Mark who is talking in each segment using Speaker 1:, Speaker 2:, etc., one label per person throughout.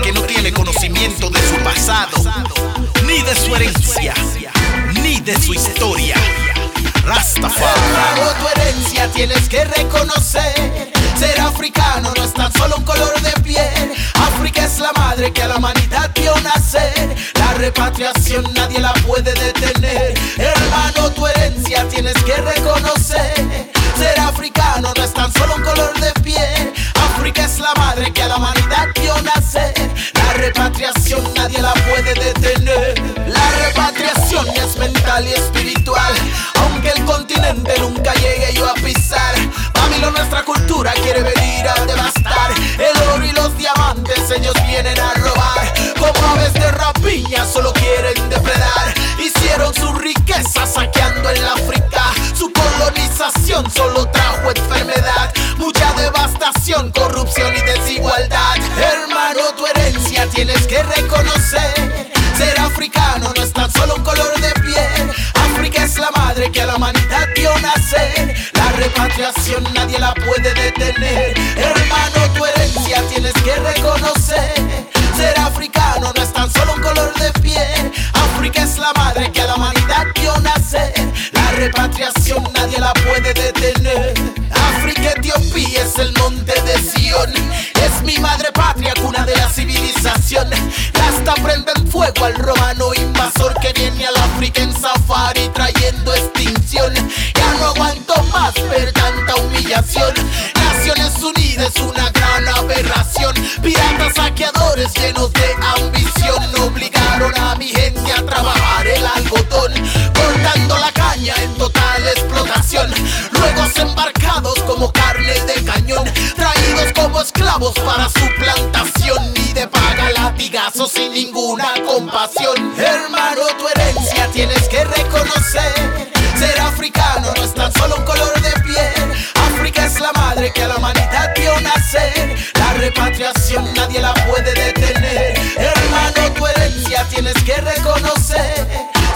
Speaker 1: que no tiene conocimiento de su pasado, ni de su herencia, ni de su historia. Rastafari.
Speaker 2: Tu herencia tienes que reconocer. Ser africano no es tan solo un color de piel. África es la madre que a la humanidad dio nacer. La repatriación nadie la puede detener. Hermano, tu herencia tienes que reconocer. Aunque el continente nunca llegue yo a pisar. Babilo, nuestra cultura quiere venir a devastar. El oro y los diamantes ellos vienen a robar. Como aves de rapiña solo quieren depredar. Hicieron su riqueza saqueando el África. Su colonización solo trajo enfermedad. Mucha devastación, humanidad dio nacer. La repatriación nadie la puede detener. Hermano, tu herencia tienes que reconocer. Ser africano no es tan solo un color de piel. África es la madre que a la humanidad dio nacer. La repatriación nadie la puede detener. África, Etiopía es el monte de Sion. Es mi madre patria, cuna de la civilización. Piratas saqueadores llenos de ambición obligaron a mi gente a trabajar el algodón, cortando la caña en total explotación. Luego embarcados como carne de cañón, traídos como esclavos para su plantación y de paga latigazos sin ninguna compasión. Hermano, tienes que reconocer.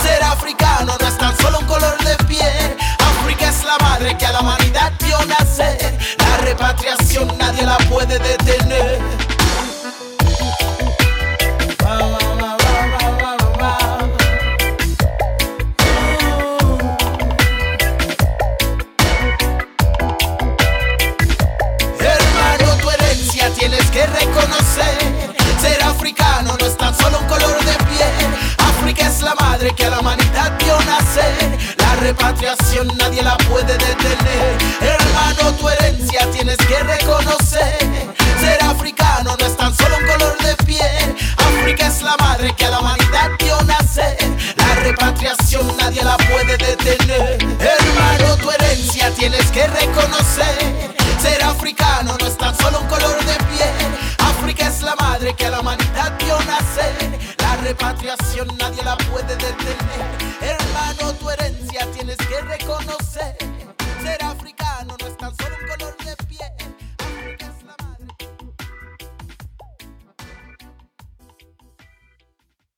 Speaker 2: Ser africano no es tan solo un color de piel. África es la madre que a la humanidad dio nacer. La repatriación nadie la puede detener. Hermano, tu herencia tienes que reconocer. La repatriación nadie la puede detener. Hermano, tu herencia tienes que reconocer. Ser africano no es tan solo un color de piel. África es la madre que a la humanidad dio nacer. La repatriación nadie la puede detener. Hermano, tu herencia tienes que reconocer. Ser africano no es tan solo un color de piel. África es la madre que a la humanidad dio nacer. La repatriación nadie la puede detener. Reconocer.